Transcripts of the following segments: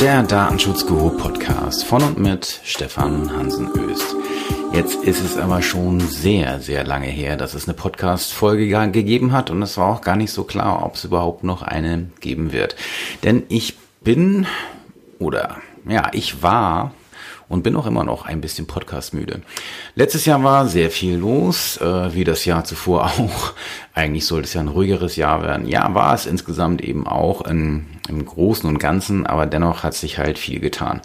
der Datenschutzguru Podcast von und mit Stefan Hansen Öst. Jetzt ist es aber schon sehr, sehr lange her, dass es eine Podcast-Folge gegeben hat und es war auch gar nicht so klar, ob es überhaupt noch eine geben wird. Denn ich bin oder ja, ich war und bin auch immer noch ein bisschen podcastmüde. Letztes Jahr war sehr viel los, äh, wie das Jahr zuvor auch. Eigentlich sollte es ja ein ruhigeres Jahr werden. Ja, war es insgesamt eben auch in, im Großen und Ganzen, aber dennoch hat sich halt viel getan.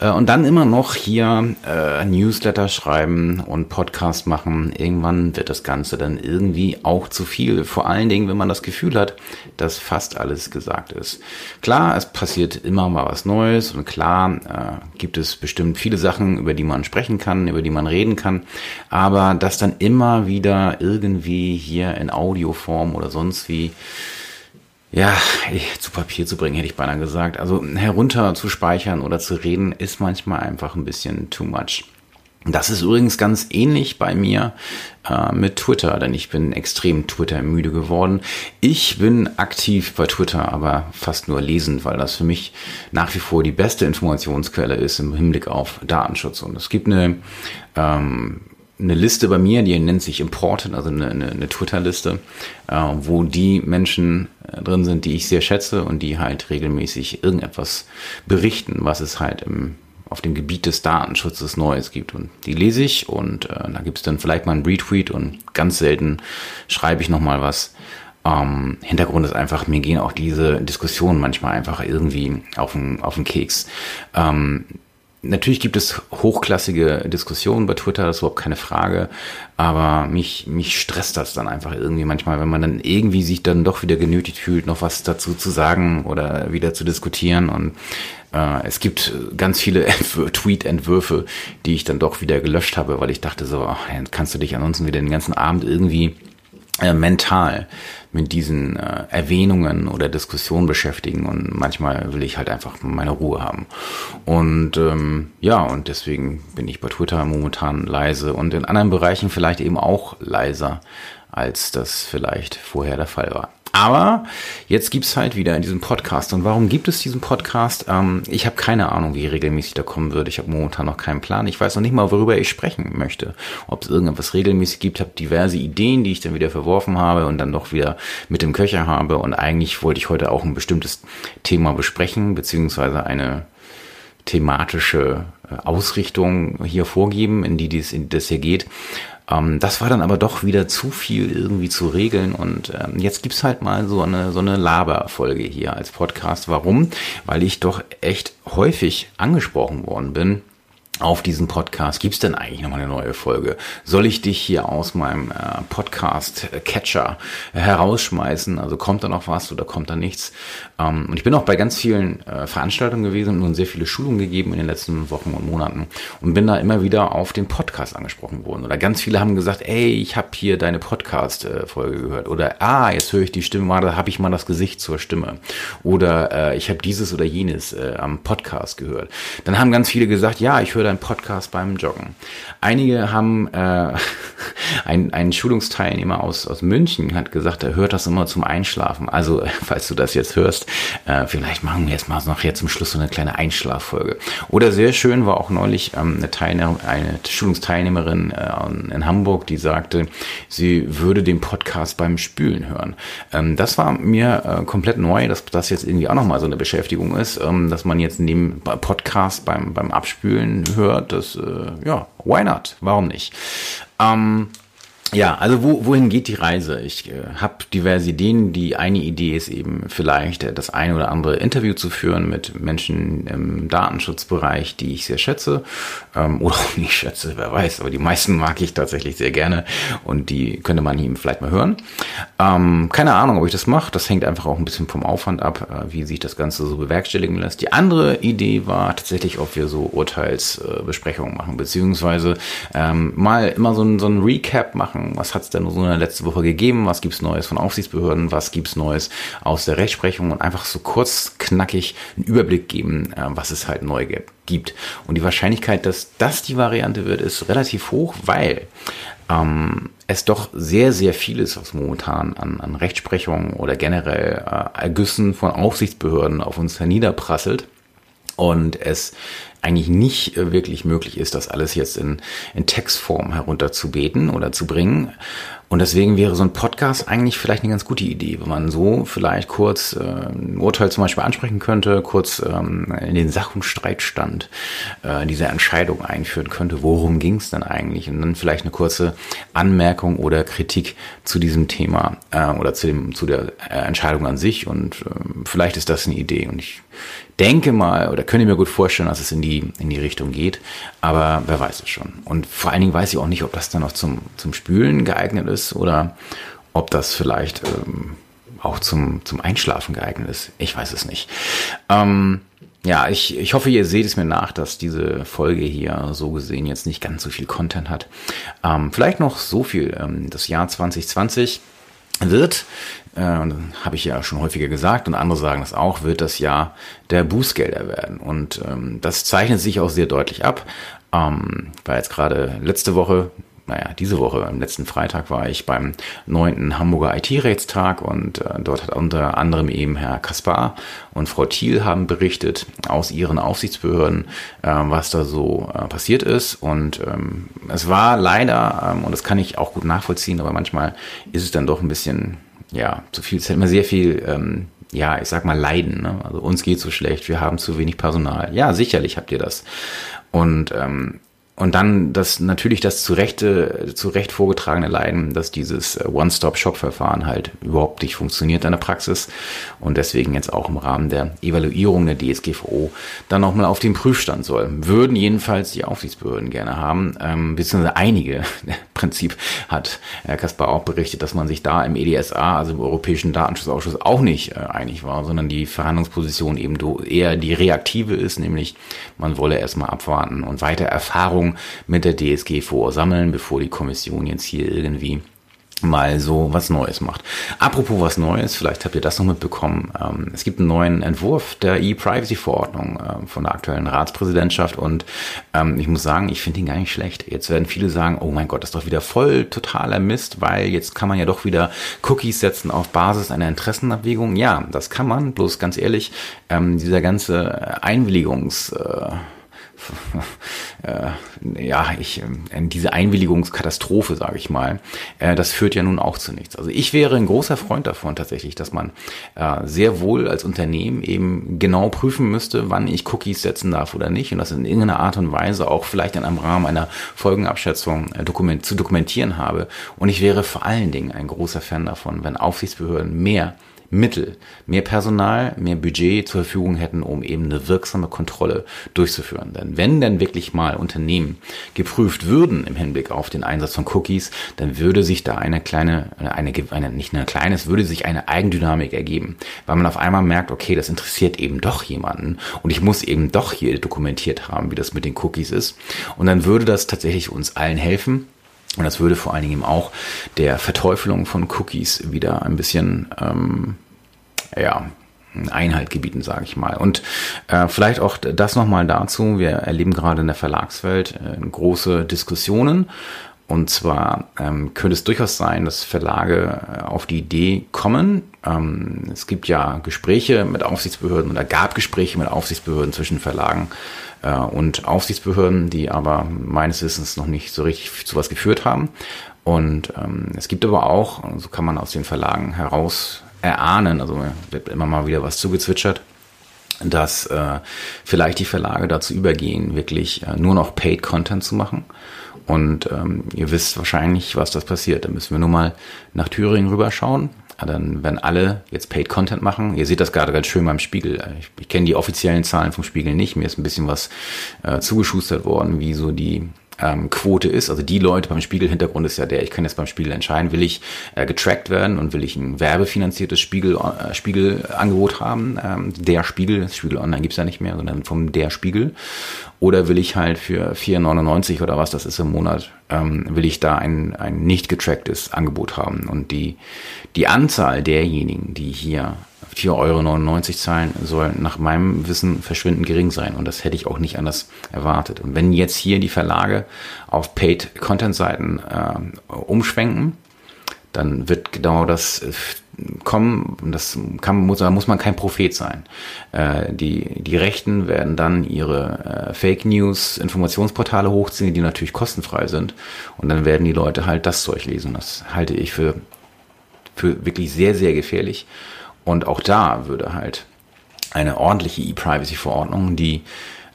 Äh, und dann immer noch hier äh, Newsletter schreiben und Podcast machen. Irgendwann wird das Ganze dann irgendwie auch zu viel. Vor allen Dingen, wenn man das Gefühl hat, dass fast alles gesagt ist. Klar, es passiert immer mal was Neues und klar äh, gibt es bestimmt viele Sachen, über die man sprechen kann, über die man reden kann. Aber das dann immer wieder irgendwie hier in Audioform oder sonst wie ja, zu Papier zu bringen, hätte ich beinahe gesagt. Also herunter zu speichern oder zu reden ist manchmal einfach ein bisschen too much. Das ist übrigens ganz ähnlich bei mir äh, mit Twitter, denn ich bin extrem Twitter müde geworden. Ich bin aktiv bei Twitter, aber fast nur lesend, weil das für mich nach wie vor die beste Informationsquelle ist im Hinblick auf Datenschutz. Und es gibt eine ähm, eine Liste bei mir, die nennt sich Important, also eine, eine, eine Twitter-Liste, äh, wo die Menschen äh, drin sind, die ich sehr schätze und die halt regelmäßig irgendetwas berichten, was es halt im, auf dem Gebiet des Datenschutzes Neues gibt. Und die lese ich und äh, da gibt es dann vielleicht mal einen Retweet und ganz selten schreibe ich nochmal was. Ähm, Hintergrund ist einfach, mir gehen auch diese Diskussionen manchmal einfach irgendwie auf den, auf den Keks. Ähm, Natürlich gibt es hochklassige Diskussionen bei Twitter, das ist überhaupt keine Frage. Aber mich, mich stresst das dann einfach irgendwie manchmal, wenn man dann irgendwie sich dann doch wieder genötigt fühlt, noch was dazu zu sagen oder wieder zu diskutieren. Und äh, es gibt ganz viele Tweet-Entwürfe, die ich dann doch wieder gelöscht habe, weil ich dachte so, ach, kannst du dich ansonsten wieder den ganzen Abend irgendwie äh, mental mit diesen äh, Erwähnungen oder Diskussionen beschäftigen und manchmal will ich halt einfach meine Ruhe haben. Und ähm, ja, und deswegen bin ich bei Twitter momentan leise und in anderen Bereichen vielleicht eben auch leiser, als das vielleicht vorher der Fall war. Aber jetzt gibt's halt wieder in diesem Podcast. Und warum gibt es diesen Podcast? Ähm, ich habe keine Ahnung, wie regelmäßig der kommen wird. Ich habe momentan noch keinen Plan. Ich weiß noch nicht mal, worüber ich sprechen möchte. Ob es irgendetwas regelmäßig gibt. Ich habe diverse Ideen, die ich dann wieder verworfen habe und dann doch wieder mit dem Köcher habe. Und eigentlich wollte ich heute auch ein bestimmtes Thema besprechen, beziehungsweise eine thematische äh, Ausrichtung hier vorgeben, in die dies, in das hier geht. Ähm, das war dann aber doch wieder zu viel irgendwie zu regeln und ähm, jetzt gibt's halt mal so eine, so eine Laberfolge hier als Podcast. Warum? Weil ich doch echt häufig angesprochen worden bin auf diesen Podcast. Gibt es denn eigentlich nochmal eine neue Folge? Soll ich dich hier aus meinem äh, Podcast-Catcher herausschmeißen? Also kommt da noch was oder kommt da nichts? Ähm, und ich bin auch bei ganz vielen äh, Veranstaltungen gewesen und sehr viele Schulungen gegeben in den letzten Wochen und Monaten und bin da immer wieder auf den Podcast angesprochen worden. Oder ganz viele haben gesagt, ey, ich habe hier deine Podcast-Folge gehört. Oder ah, jetzt höre ich die Stimme mal, da habe ich mal das Gesicht zur Stimme. Oder äh, ich habe dieses oder jenes äh, am Podcast gehört. Dann haben ganz viele gesagt, ja, ich höre deinen Podcast beim Joggen. Einige haben, äh, ein, ein Schulungsteilnehmer aus, aus München hat gesagt, er hört das immer zum Einschlafen. Also, falls du das jetzt hörst, äh, vielleicht machen wir jetzt mal noch jetzt zum Schluss so eine kleine Einschlaffolge. Oder sehr schön war auch neulich ähm, eine, Teilnehmer, eine Schulungsteilnehmerin äh, in Hamburg, die sagte, sie würde den Podcast beim Spülen hören. Ähm, das war mir äh, komplett neu, dass das jetzt irgendwie auch nochmal so eine Beschäftigung ist, ähm, dass man jetzt neben Podcast beim, beim Abspülen hört, das, äh, ja, why not? Warum nicht? Ähm, ja, also wo, wohin geht die Reise? Ich äh, habe diverse Ideen. Die eine Idee ist eben vielleicht äh, das eine oder andere Interview zu führen mit Menschen im Datenschutzbereich, die ich sehr schätze ähm, oder auch nicht schätze, wer weiß. Aber die meisten mag ich tatsächlich sehr gerne und die könnte man ihm vielleicht mal hören. Ähm, keine Ahnung, ob ich das mache. Das hängt einfach auch ein bisschen vom Aufwand ab, äh, wie sich das Ganze so bewerkstelligen lässt. Die andere Idee war tatsächlich, ob wir so Urteilsbesprechungen machen, beziehungsweise ähm, mal immer so ein, so ein Recap machen machen. Was hat es denn so in der letzten Woche gegeben? Was gibt's Neues von Aufsichtsbehörden? Was gibt's Neues aus der Rechtsprechung? Und einfach so kurz, knackig einen Überblick geben, äh, was es halt neu gibt. Und die Wahrscheinlichkeit, dass das die Variante wird, ist relativ hoch, weil ähm, es doch sehr, sehr vieles, was momentan an, an Rechtsprechung oder generell äh, Ergüssen von Aufsichtsbehörden auf uns herniederprasselt und es eigentlich nicht äh, wirklich möglich ist, das alles jetzt in, in Textform herunterzubeten oder zu bringen. Und deswegen wäre so ein Podcast eigentlich vielleicht eine ganz gute Idee, wenn man so vielleicht kurz äh, ein Urteil zum Beispiel ansprechen könnte, kurz ähm, in den Sach- und Streitstand äh, dieser Entscheidung einführen könnte. Worum ging es denn eigentlich? Und dann vielleicht eine kurze Anmerkung oder Kritik zu diesem Thema äh, oder zu, dem, zu der äh, Entscheidung an sich. Und äh, vielleicht ist das eine Idee. Und ich denke mal oder könnte mir gut vorstellen, dass es in die, in die Richtung geht. Aber wer weiß es schon. Und vor allen Dingen weiß ich auch nicht, ob das dann auch zum, zum Spülen geeignet ist oder ob das vielleicht ähm, auch zum, zum Einschlafen geeignet ist. Ich weiß es nicht. Ähm, ja, ich, ich hoffe, ihr seht es mir nach, dass diese Folge hier so gesehen jetzt nicht ganz so viel Content hat. Ähm, vielleicht noch so viel. Ähm, das Jahr 2020 wird äh, habe ich ja schon häufiger gesagt und andere sagen das auch, wird das Jahr der Bußgelder werden. Und ähm, das zeichnet sich auch sehr deutlich ab. Ähm, war jetzt gerade letzte Woche, naja, diese Woche, am letzten Freitag war ich beim neunten Hamburger IT-Rechtstag und äh, dort hat unter anderem eben Herr Kaspar und Frau Thiel haben berichtet aus ihren Aufsichtsbehörden, äh, was da so äh, passiert ist. Und ähm, es war leider, ähm, und das kann ich auch gut nachvollziehen, aber manchmal ist es dann doch ein bisschen ja, zu viel Zeit, immer sehr viel, ähm, ja, ich sag mal Leiden. Ne? Also uns geht so schlecht, wir haben zu wenig Personal. Ja, sicherlich habt ihr das. Und ähm, und dann das natürlich das zu Rechte, zu Recht vorgetragene Leiden, dass dieses äh, One-Stop-Shop-Verfahren halt überhaupt nicht funktioniert in der Praxis und deswegen jetzt auch im Rahmen der Evaluierung der DSGVO dann nochmal auf den Prüfstand soll. Würden jedenfalls die Aufsichtsbehörden gerne haben, ähm, beziehungsweise einige. Im Prinzip hat Herr Kaspar auch berichtet, dass man sich da im EDSA, also im Europäischen Datenschutzausschuss, auch nicht äh, einig war, sondern die Verhandlungsposition eben eher die reaktive ist, nämlich man wolle erstmal abwarten und weiter Erfahrungen Erfahrung mit der DSGVO sammeln, bevor die Kommission jetzt hier irgendwie mal so was Neues macht. Apropos was Neues, vielleicht habt ihr das noch mitbekommen. Ähm, es gibt einen neuen Entwurf der E-Privacy-Verordnung äh, von der aktuellen Ratspräsidentschaft und ähm, ich muss sagen, ich finde ihn gar nicht schlecht. Jetzt werden viele sagen, oh mein Gott, das ist doch wieder voll totaler Mist, weil jetzt kann man ja doch wieder Cookies setzen auf Basis einer Interessenabwägung. Ja, das kann man, bloß ganz ehrlich, ähm, dieser ganze Einwilligungs... Äh, ja, ich, äh, diese Einwilligungskatastrophe, sage ich mal, äh, das führt ja nun auch zu nichts. Also ich wäre ein großer Freund davon tatsächlich, dass man äh, sehr wohl als Unternehmen eben genau prüfen müsste, wann ich Cookies setzen darf oder nicht und das in irgendeiner Art und Weise auch vielleicht in einem Rahmen einer Folgenabschätzung äh, dokument zu dokumentieren habe. Und ich wäre vor allen Dingen ein großer Fan davon, wenn Aufsichtsbehörden mehr Mittel, mehr Personal, mehr Budget zur Verfügung hätten, um eben eine wirksame Kontrolle durchzuführen. Denn wenn denn wirklich mal Unternehmen geprüft würden im Hinblick auf den Einsatz von Cookies, dann würde sich da eine kleine, eine, eine nicht eine kleine, es würde sich eine Eigendynamik ergeben, weil man auf einmal merkt, okay, das interessiert eben doch jemanden und ich muss eben doch hier dokumentiert haben, wie das mit den Cookies ist. Und dann würde das tatsächlich uns allen helfen, und das würde vor allen Dingen auch der Verteufelung von Cookies wieder ein bisschen, ähm, ja, Einhalt gebieten, sage ich mal. Und äh, vielleicht auch das nochmal dazu. Wir erleben gerade in der Verlagswelt äh, große Diskussionen. Und zwar ähm, könnte es durchaus sein, dass Verlage äh, auf die Idee kommen. Ähm, es gibt ja Gespräche mit Aufsichtsbehörden oder gab Gespräche mit Aufsichtsbehörden zwischen Verlagen und Aufsichtsbehörden, die aber meines Wissens noch nicht so richtig zu was geführt haben. Und ähm, es gibt aber auch, so kann man aus den Verlagen heraus erahnen, also wird immer mal wieder was zugezwitschert, dass äh, vielleicht die Verlage dazu übergehen, wirklich äh, nur noch Paid Content zu machen. Und ähm, ihr wisst wahrscheinlich, was das passiert. Da müssen wir nur mal nach Thüringen rüberschauen dann wenn alle jetzt Paid Content machen, ihr seht das gerade ganz schön beim Spiegel. Ich, ich kenne die offiziellen Zahlen vom Spiegel nicht. Mir ist ein bisschen was äh, zugeschustert worden, wie so die ähm, Quote ist. Also die Leute beim Spiegel-Hintergrund ist ja der, ich kann jetzt beim Spiegel entscheiden, will ich äh, getrackt werden und will ich ein werbefinanziertes Spiegel, äh, Spiegelangebot haben. Ähm, der Spiegel, Spiegel Online gibt's ja nicht mehr, sondern vom der Spiegel. Oder will ich halt für 4,99 oder was das ist im Monat, ähm, will ich da ein, ein nicht getracktes Angebot haben. Und die, die Anzahl derjenigen, die hier 4,99 Euro zahlen, soll nach meinem Wissen verschwindend gering sein. Und das hätte ich auch nicht anders erwartet. Und wenn jetzt hier die Verlage auf Paid-Content-Seiten äh, umschwenken, dann wird genau das äh, kommen, das kann, muss, da muss man kein Prophet sein. Äh, die, die Rechten werden dann ihre äh, Fake News Informationsportale hochziehen, die natürlich kostenfrei sind. Und dann werden die Leute halt das Zeug lesen. Das halte ich für, für wirklich sehr, sehr gefährlich. Und auch da würde halt eine ordentliche E-Privacy-Verordnung, die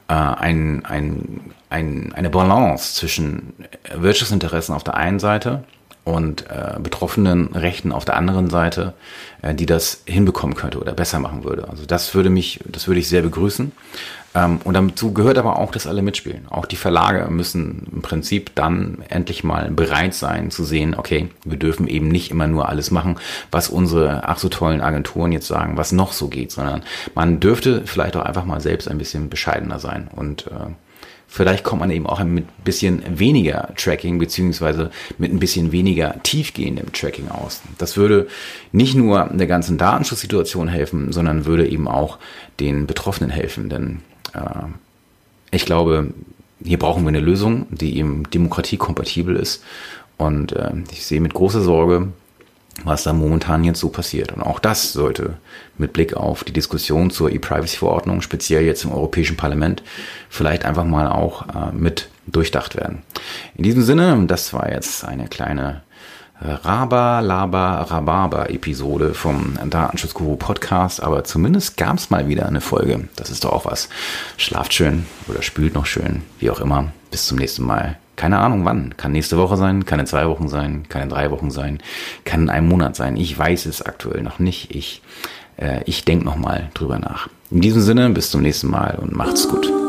äh, ein, ein, ein, eine Balance zwischen Wirtschaftsinteressen auf der einen Seite und äh, betroffenen Rechten auf der anderen Seite, äh, die das hinbekommen könnte oder besser machen würde. Also das würde mich, das würde ich sehr begrüßen. Ähm, und dazu gehört aber auch, dass alle mitspielen. Auch die Verlage müssen im Prinzip dann endlich mal bereit sein zu sehen, okay, wir dürfen eben nicht immer nur alles machen, was unsere ach so tollen Agenturen jetzt sagen, was noch so geht, sondern man dürfte vielleicht auch einfach mal selbst ein bisschen bescheidener sein und äh, Vielleicht kommt man eben auch mit ein bisschen weniger Tracking beziehungsweise mit ein bisschen weniger tiefgehendem Tracking aus. Das würde nicht nur der ganzen Datenschutzsituation helfen, sondern würde eben auch den Betroffenen helfen. Denn äh, ich glaube, hier brauchen wir eine Lösung, die eben demokratiekompatibel ist. Und äh, ich sehe mit großer Sorge, was da momentan jetzt so passiert. Und auch das sollte mit Blick auf die Diskussion zur E-Privacy-Verordnung, speziell jetzt im Europäischen Parlament, vielleicht einfach mal auch äh, mit durchdacht werden. In diesem Sinne, das war jetzt eine kleine äh, Raba, Laba, Rhabarber Episode vom Datenschutzguru Podcast, aber zumindest gab es mal wieder eine Folge. Das ist doch auch was. Schlaft schön oder spült noch schön, wie auch immer. Bis zum nächsten Mal. Keine Ahnung wann. Kann nächste Woche sein, kann in zwei Wochen sein, kann in drei Wochen sein, kann in einem Monat sein. Ich weiß es aktuell noch nicht. Ich, äh, ich denke nochmal drüber nach. In diesem Sinne, bis zum nächsten Mal und macht's gut.